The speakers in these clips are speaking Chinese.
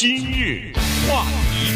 今日话题，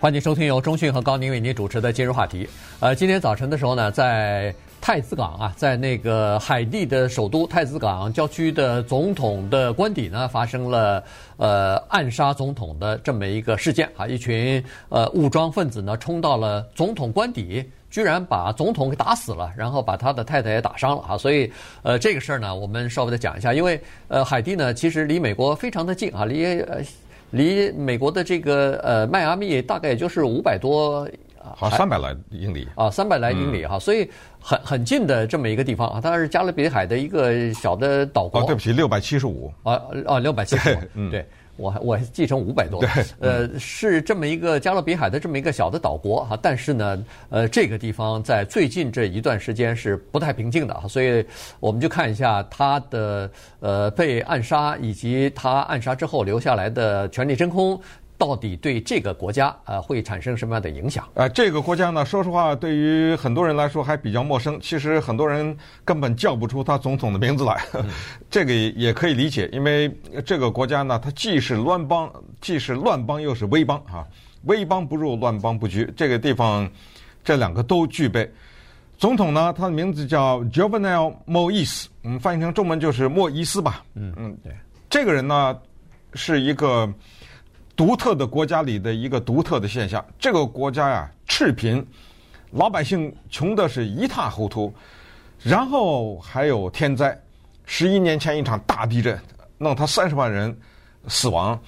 欢迎收听由中讯和高宁为您主持的今日话题。呃，今天早晨的时候呢，在太子港啊，在那个海地的首都太子港郊区的总统的官邸呢，发生了呃暗杀总统的这么一个事件啊，一群呃武装分子呢冲到了总统官邸。居然把总统给打死了，然后把他的太太也打伤了啊！所以，呃，这个事儿呢，我们稍微的讲一下，因为呃，海地呢其实离美国非常的近啊，离呃离美国的这个呃迈阿密大概也就是五百多，好三百来英里啊，三百来英里哈，嗯、所以很很近的这么一个地方啊，它是加勒比海的一个小的岛国。哦，对不起，六百七十五啊啊，六百七十五，嗯，对。我还我还继承五百多，对，呃，是这么一个加勒比海的这么一个小的岛国哈，但是呢，呃，这个地方在最近这一段时间是不太平静的哈，所以我们就看一下他的呃被暗杀以及他暗杀之后留下来的权力真空。到底对这个国家呃会产生什么样的影响？呃，这个国家呢，说实话，对于很多人来说还比较陌生。其实很多人根本叫不出他总统的名字来，嗯、这个也可以理解，因为这个国家呢，它既是乱邦，既是乱邦，又是危邦啊，危邦不入，乱邦不居。这个地方这两个都具备。总统呢，他的名字叫 Jovenel Moise，我们翻译成中文就是莫伊斯吧。嗯嗯，对。这个人呢，是一个。独特的国家里的一个独特的现象，这个国家呀，赤贫，老百姓穷的是一塌糊涂，然后还有天灾，十一年前一场大地震，弄他三十万人死亡，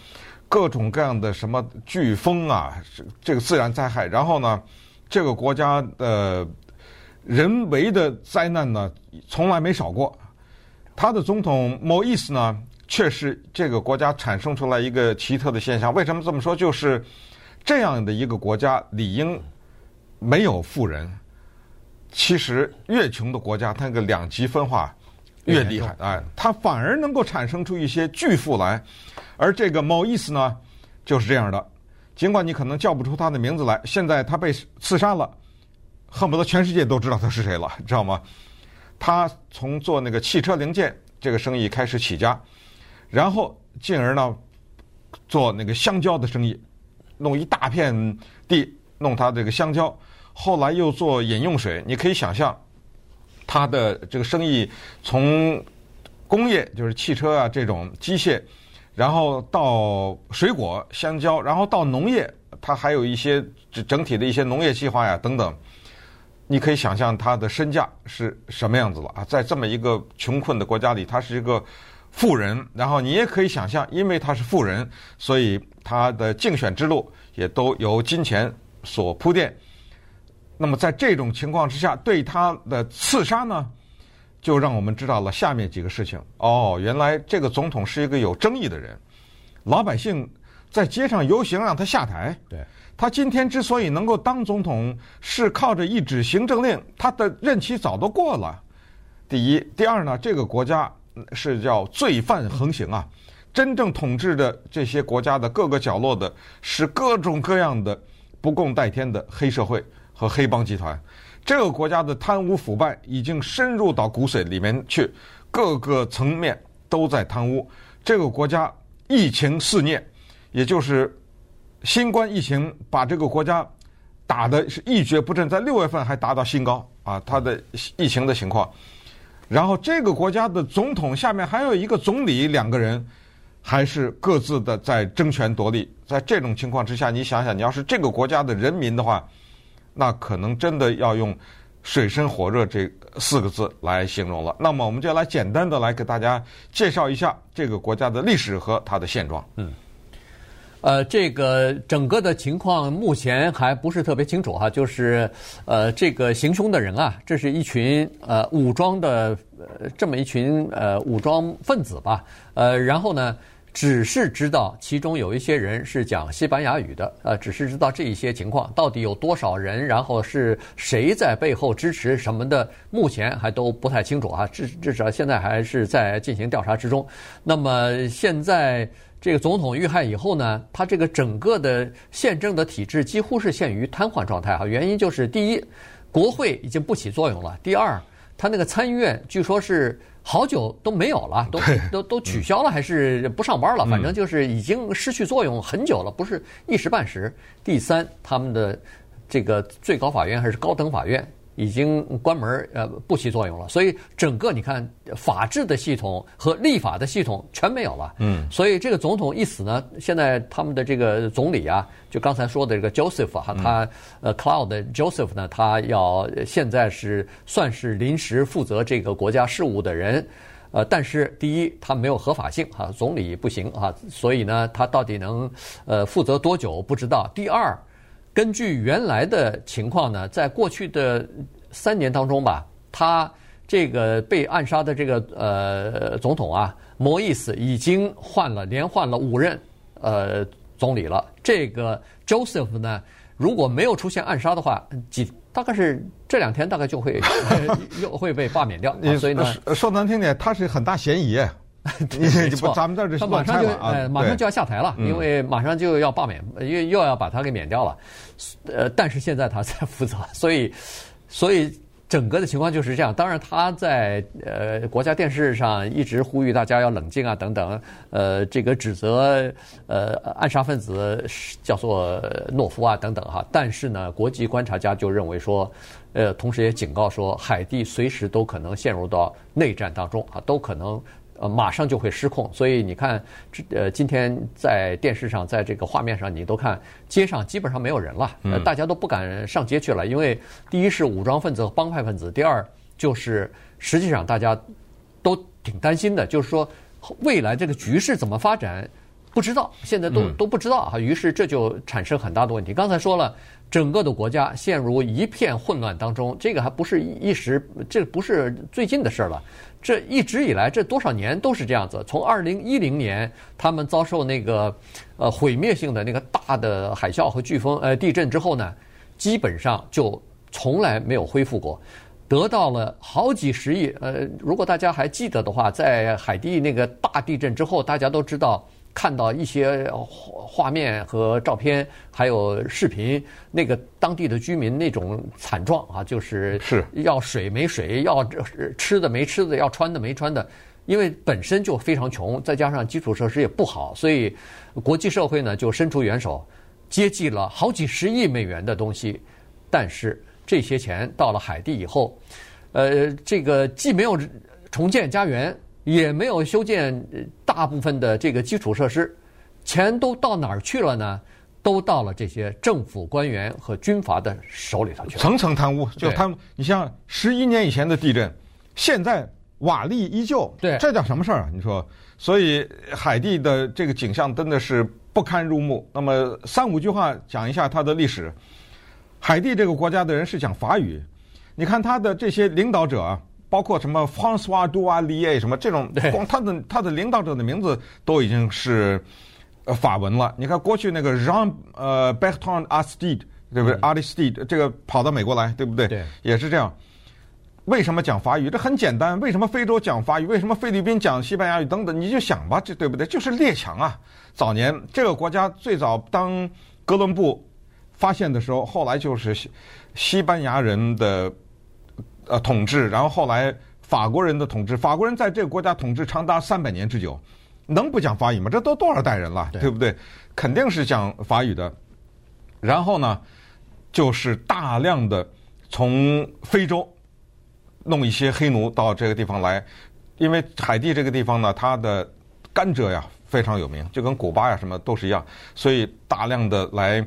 各种各样的什么飓风啊，这个自然灾害，然后呢，这个国家的人为的灾难呢，从来没少过，他的总统莫伊斯呢。确实，这个国家产生出来一个奇特的现象。为什么这么说？就是这样的一个国家，理应没有富人。其实，越穷的国家，它那个两极分化越厉害，哎，它反而能够产生出一些巨富来。而这个某意思呢，就是这样的。尽管你可能叫不出他的名字来，现在他被刺杀了，恨不得全世界都知道他是谁了，知道吗？他从做那个汽车零件这个生意开始起家。然后进而呢，做那个香蕉的生意，弄一大片地弄他这个香蕉。后来又做饮用水，你可以想象，他的这个生意从工业就是汽车啊这种机械，然后到水果香蕉，然后到农业，他还有一些整体的一些农业计划呀等等。你可以想象他的身价是什么样子了啊？在这么一个穷困的国家里，他是一个。富人，然后你也可以想象，因为他是富人，所以他的竞选之路也都由金钱所铺垫。那么在这种情况之下，对他的刺杀呢，就让我们知道了下面几个事情。哦，原来这个总统是一个有争议的人，老百姓在街上游行让他下台。对，他今天之所以能够当总统，是靠着一纸行政令，他的任期早都过了。第一，第二呢，这个国家。是叫罪犯横行啊！真正统治的这些国家的各个角落的，是各种各样的不共戴天的黑社会和黑帮集团。这个国家的贪污腐败已经深入到骨髓里面去，各个层面都在贪污。这个国家疫情肆虐，也就是新冠疫情把这个国家打的是一蹶不振，在六月份还达到新高啊！它的疫情的情况。然后这个国家的总统下面还有一个总理，两个人还是各自的在争权夺利。在这种情况之下，你想想，你要是这个国家的人民的话，那可能真的要用水深火热这四个字来形容了。那么我们就来简单的来给大家介绍一下这个国家的历史和它的现状。嗯。呃，这个整个的情况目前还不是特别清楚哈，就是呃，这个行凶的人啊，这是一群呃武装的呃这么一群呃武装分子吧，呃，然后呢，只是知道其中有一些人是讲西班牙语的，呃，只是知道这一些情况，到底有多少人，然后是谁在背后支持什么的，目前还都不太清楚啊，至至少现在还是在进行调查之中。那么现在。这个总统遇害以后呢，他这个整个的宪政的体制几乎是陷于瘫痪状态啊。原因就是第一，国会已经不起作用了；第二，他那个参议院据说是好久都没有了，都都都取消了，还是不上班了，反正就是已经失去作用很久了，不是一时半时。第三，他们的这个最高法院还是高等法院。已经关门呃，不起作用了，所以整个你看法治的系统和立法的系统全没有了。嗯，所以这个总统一死呢，现在他们的这个总理啊，就刚才说的这个 Joseph 哈，他呃 Cloud Joseph 呢，他要现在是算是临时负责这个国家事务的人，呃，但是第一他没有合法性哈，总理不行啊，所以呢，他到底能呃负责多久不知道。第二。根据原来的情况呢，在过去的三年当中吧，他这个被暗杀的这个呃总统啊，摩伊斯已经换了连换了五任呃总理了。这个 Joseph 呢，如果没有出现暗杀的话，几大概是这两天大概就会又会被罢免掉。所以呢，说难听点，他是很大嫌疑。没 错，咱们这儿他马上就呃马上就要下台了，因为马上就要罢免，又又要把他给免掉了。呃，但是现在他 在负责，所以所以整个的情况就是这样。当然他在呃国家电视上一直呼吁大家要冷静啊等等，呃这个指责呃暗杀分子叫做懦夫啊等等哈。但是呢，国际观察家就认为说，呃，同时也警告说，海地随时都可能陷入到内战当中啊，都可能。呃，马上就会失控，所以你看，这呃，今天在电视上，在这个画面上，你都看街上基本上没有人了，呃，大家都不敢上街去了，因为第一是武装分子和帮派分子，第二就是实际上大家都挺担心的，就是说未来这个局势怎么发展，不知道，现在都都不知道啊，于是这就产生很大的问题。刚才说了。整个的国家陷入一片混乱当中，这个还不是一时，这不是最近的事了。这一直以来，这多少年都是这样子。从二零一零年他们遭受那个呃毁灭性的那个大的海啸和飓风呃地震之后呢，基本上就从来没有恢复过，得到了好几十亿。呃，如果大家还记得的话，在海地那个大地震之后，大家都知道。看到一些画面和照片，还有视频，那个当地的居民那种惨状啊，就是是要水没水，要吃的没吃的，要穿的没穿的，因为本身就非常穷，再加上基础设施也不好，所以国际社会呢就伸出援手，接济了好几十亿美元的东西，但是这些钱到了海地以后，呃，这个既没有重建家园。也没有修建大部分的这个基础设施，钱都到哪儿去了呢？都到了这些政府官员和军阀的手里头去了。层层贪污，就他们，你像十一年以前的地震，现在瓦砾依旧，对，这叫什么事儿啊？你说，所以海地的这个景象真的是不堪入目。那么三五句话讲一下它的历史。海地这个国家的人是讲法语，你看他的这些领导者啊。包括什么 François Duvalier 什么这种，光他的他的领导者的名字都已经是呃法文了。你看过去那个 Jean 呃 Bertrand Aristide 对不对？Aristide 这个跑到美国来，对不对？对，也是这样。为什么讲法语？这很简单。为什么非洲讲法语？为什么菲律宾讲西班牙语？等等，你就想吧，这对不对？就是列强啊。早年这个国家最早当哥伦布发现的时候，后来就是西西班牙人的。呃，统治，然后后来法国人的统治，法国人在这个国家统治长达三百年之久，能不讲法语吗？这都多少代人了，对，不对？肯定是讲法语的。然后呢，就是大量的从非洲弄一些黑奴到这个地方来，因为海地这个地方呢，它的甘蔗呀非常有名，就跟古巴呀什么都是一样，所以大量的来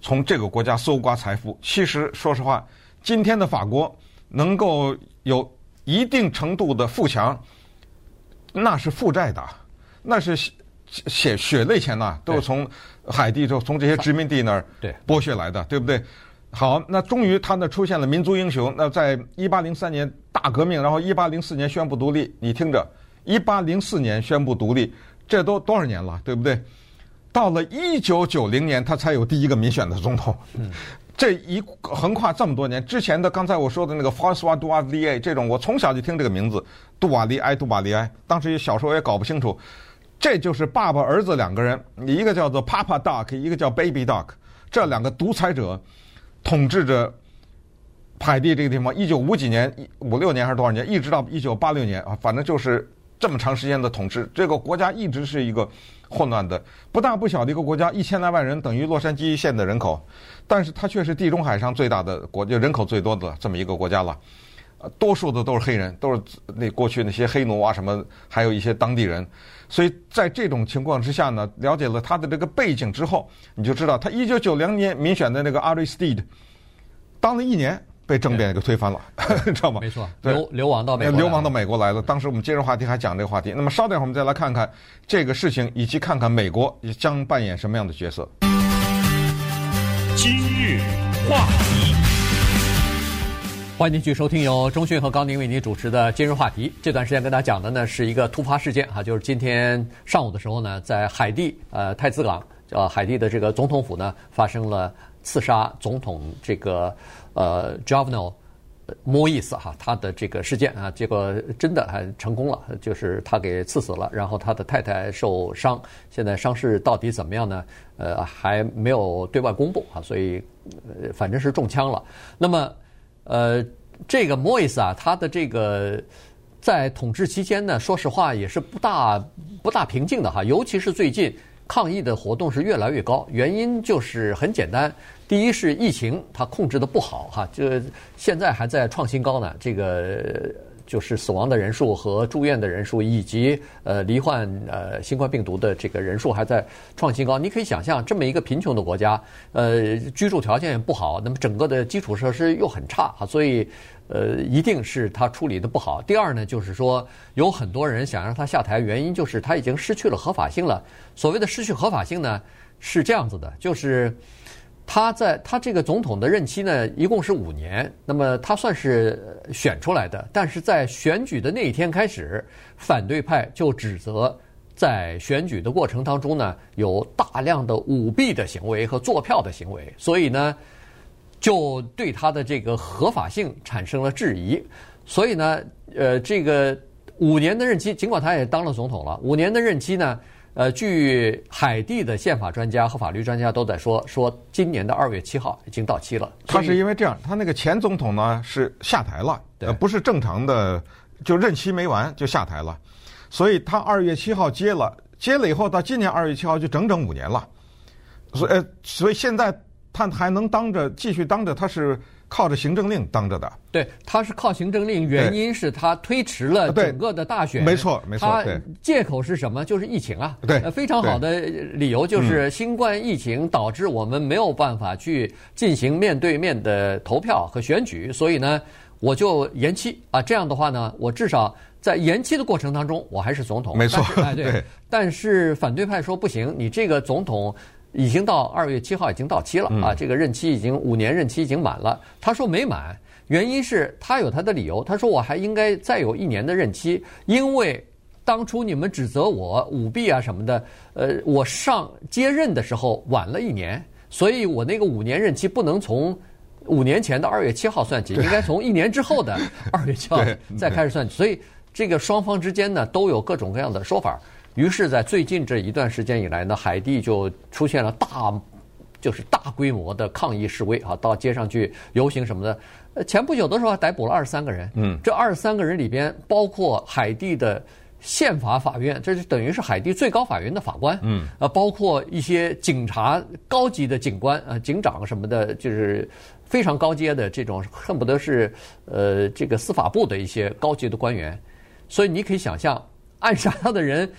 从这个国家搜刮财富。其实说实话，今天的法国。能够有一定程度的富强，那是负债的，那是血血泪钱呐，都是从海地就从这些殖民地那儿剥削来的，对不对？好，那终于他那出现了民族英雄。那在一八零三年大革命，然后一八零四年宣布独立。你听着，一八零四年宣布独立，这都多少年了，对不对？到了一九九零年，他才有第一个民选的总统。嗯。这一横跨这么多年，之前的刚才我说的那个 François Duvalier 这种，我从小就听这个名字，杜瓦利埃，杜瓦利埃。当时也小时候也搞不清楚，这就是爸爸儿子两个人，一个叫做 Papa Doc，一个叫 Baby Doc，这两个独裁者统治着海地这个地方，一九五几年、五六年还是多少年，一直到一九八六年啊，反正就是这么长时间的统治，这个国家一直是一个混乱的、不大不小的一个国家，一千来万人等于洛杉矶县的人口，但是它却是地中海上最大的国就，人口最多的这么一个国家了。多数的都是黑人，都是那过去那些黑奴啊什么，还有一些当地人。所以在这种情况之下呢，了解了他的这个背景之后，你就知道他一九九零年民选的那个 Aristide，当了一年被政变给推翻了，知道吗？没错，流流亡到美国，流亡到美国来了。当时我们今日话题还讲这个话题。那么稍等会儿我们再来看看这个事情，以及看看美国将扮演什么样的角色。今日话题。欢迎您继续收听由中讯和高宁为您主持的今日话题。这段时间跟大家讲的呢是一个突发事件哈，就是今天上午的时候呢，在海地呃太子港呃海地的这个总统府呢发生了刺杀总统这个呃 Jovenel Moise 哈他的这个事件啊，结果真的还成功了，就是他给刺死了，然后他的太太受伤，现在伤势到底怎么样呢？呃，还没有对外公布啊，所以呃反正是中枪了。那么。呃，这个莫伊斯啊，他的这个在统治期间呢，说实话也是不大不大平静的哈。尤其是最近抗议的活动是越来越高，原因就是很简单，第一是疫情它控制的不好哈，就现在还在创新高呢。这个。就是死亡的人数和住院的人数，以及呃罹患呃新冠病毒的这个人数还在创新高。你可以想象，这么一个贫穷的国家，呃，居住条件也不好，那么整个的基础设施又很差哈，所以呃，一定是他处理的不好。第二呢，就是说有很多人想让他下台，原因就是他已经失去了合法性了。所谓的失去合法性呢，是这样子的，就是。他在他这个总统的任期呢，一共是五年。那么他算是选出来的，但是在选举的那一天开始，反对派就指责在选举的过程当中呢，有大量的舞弊的行为和作票的行为，所以呢，就对他的这个合法性产生了质疑。所以呢，呃，这个五年的任期，尽管他也当了总统了，五年的任期呢。呃，据海地的宪法专家和法律专家都在说，说今年的二月七号已经到期了。他是因为这样，他那个前总统呢是下台了，呃，不是正常的，就任期没完就下台了，所以他二月七号接了，接了以后到今年二月七号就整整五年了，所以呃，所以现在他还能当着继续当着，他是。靠着行政令当着的，对，他是靠行政令，原因是他推迟了整个的大选，没错，没错。他借口是什么？就是疫情啊，对，非常好的理由就是新冠疫情导致我们没有办法去进行面对面的投票和选举，所以呢，我就延期啊。这样的话呢，我至少在延期的过程当中，我还是总统，没错，哎，对。但是反对派说不行，你这个总统。已经到二月七号已经到期了啊！这个任期已经五年任期已经满了。他说没满，原因是他有他的理由。他说我还应该再有一年的任期，因为当初你们指责我舞弊啊什么的，呃，我上接任的时候晚了一年，所以我那个五年任期不能从五年前的二月七号算起，应该从一年之后的二月七号再开始算起。所以这个双方之间呢都有各种各样的说法。于是，在最近这一段时间以来呢，海地就出现了大，就是大规模的抗议示威啊，到街上去游行什么的。呃，前不久的时候还逮捕了二十三个人，嗯，这二十三个人里边包括海地的宪法法院，这就等于是海地最高法院的法官，嗯，啊，包括一些警察、高级的警官啊、警长什么的，就是非常高阶的这种，恨不得是呃这个司法部的一些高级的官员。所以你可以想象，暗杀他的人。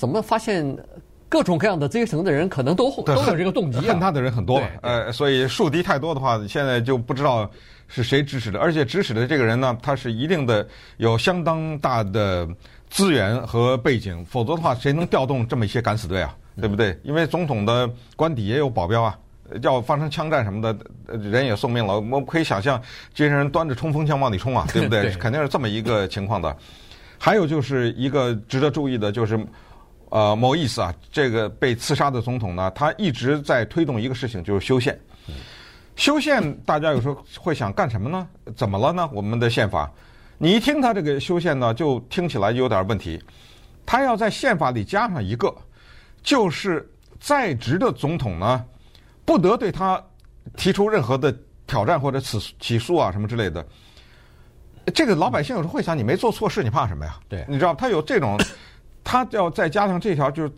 怎么发现各种各样的阶层的人可能都都有这个动机啊？恨他的人很多，呃，所以树敌太多的话，现在就不知道是谁指使的。而且指使的这个人呢，他是一定的有相当大的资源和背景，否则的话，谁能调动这么一些敢死队啊？对不对？因为总统的官邸也有保镖啊，要发生枪战什么的，人也送命了。我们可以想象，这些人端着冲锋枪往里冲啊，对不对？对肯定是这么一个情况的。还有就是一个值得注意的，就是。呃，某意思啊，这个被刺杀的总统呢，他一直在推动一个事情，就是修宪。修宪，大家有时候会想干什么呢？怎么了呢？我们的宪法，你一听他这个修宪呢，就听起来有点问题。他要在宪法里加上一个，就是在职的总统呢，不得对他提出任何的挑战或者起起诉啊什么之类的。这个老百姓有时候会想，你没做错事，你怕什么呀？对，你知道他有这种，他要再加上这条，就是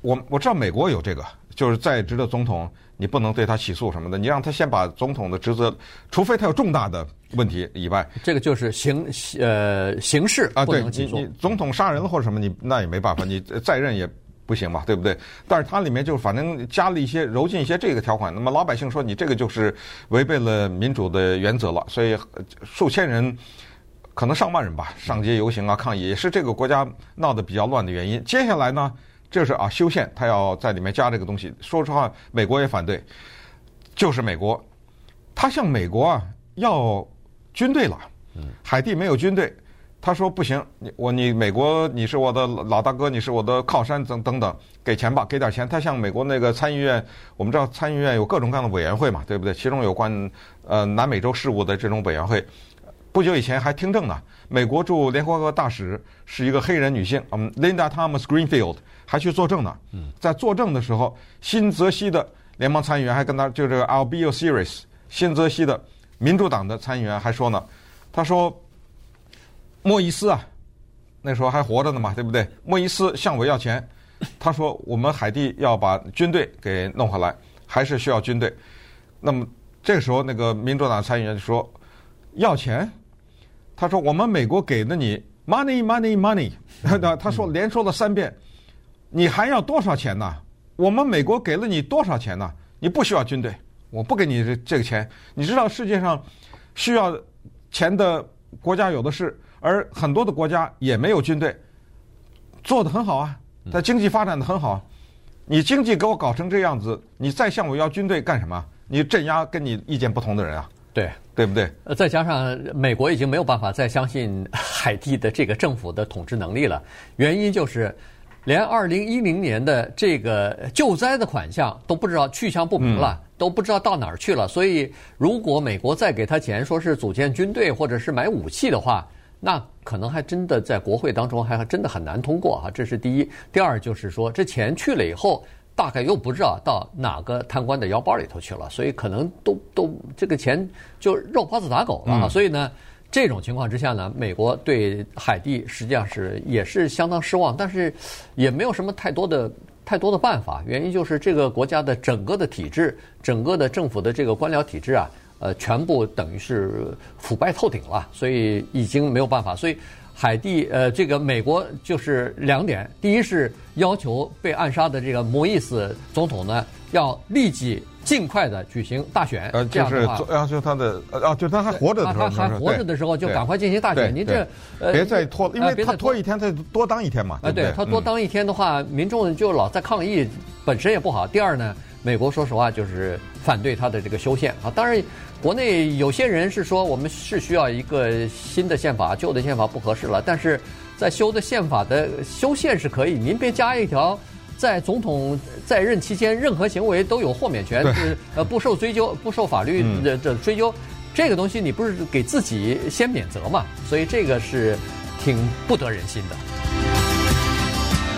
我我知道美国有这个，就是在职的总统，你不能对他起诉什么的，你让他先把总统的职责，除非他有重大的问题以外，这个就是刑呃刑事啊，对你你总统杀人了或者什么，你那也没办法，你再任也不行嘛，对不对？但是它里面就反正加了一些揉进一些这个条款，那么老百姓说你这个就是违背了民主的原则了，所以数千人。可能上万人吧，上街游行啊，抗议也是这个国家闹得比较乱的原因。接下来呢，就是啊修宪，他要在里面加这个东西。说实话，美国也反对，就是美国，他向美国啊要军队了。海地没有军队，他说不行，你我你美国你是我的老大哥，你是我的靠山等等等，给钱吧，给点钱。他向美国那个参议院，我们知道参议院有各种各样的委员会嘛，对不对？其中有关呃南美洲事务的这种委员会。不久以前还听证呢，美国驻联合国大使是一个黑人女性，嗯，Linda Thomas Greenfield 还去作证呢。在作证的时候，新泽西的联邦参议员还跟他就这个 Albio Sires，新泽西的民主党的参议员还说呢，他说莫伊斯啊，那时候还活着呢嘛，对不对？莫伊斯向我要钱，他说我们海地要把军队给弄回来，还是需要军队。那么这个时候，那个民主党参议员就说要钱。他说：“我们美国给了你 money, money, money。”他他说连说了三遍，你还要多少钱呢？我们美国给了你多少钱呢？你不需要军队，我不给你这这个钱。你知道世界上需要钱的国家有的是，而很多的国家也没有军队，做得很好啊，他经济发展的很好。你经济给我搞成这样子，你再向我要军队干什么？你镇压跟你意见不同的人啊？对。对不对？呃，再加上美国已经没有办法再相信海地的这个政府的统治能力了，原因就是连二零一零年的这个救灾的款项都不知道去向不明了，嗯、都不知道到哪儿去了。所以，如果美国再给他钱，说是组建军队或者是买武器的话，那可能还真的在国会当中还真的很难通过哈。这是第一。第二就是说，这钱去了以后。大概又不知道到哪个贪官的腰包里头去了，所以可能都都这个钱就肉包子打狗了。嗯、所以呢，这种情况之下呢，美国对海地实际上是也是相当失望，但是也没有什么太多的太多的办法。原因就是这个国家的整个的体制，整个的政府的这个官僚体制啊，呃，全部等于是腐败透顶了，所以已经没有办法。所以。海地，呃，这个美国就是两点，第一是要求被暗杀的这个摩伊斯总统呢，要立即尽快的举行大选，呃，就是要求他的，呃，就他还活着的时候，他还活着的时候就赶快进行大选，您这呃，别再拖，因为他拖一天，他多当一天嘛，啊，对他多当一天的话，民众就老在抗议，本身也不好。第二呢，美国说实话就是反对他的这个修宪啊，当然。国内有些人是说，我们是需要一个新的宪法，旧的宪法不合适了。但是在修的宪法的修宪是可以，您别加一条，在总统在任期间任何行为都有豁免权，是呃不受追究、不受法律的的追究。这个东西你不是给自己先免责嘛？所以这个是挺不得人心的。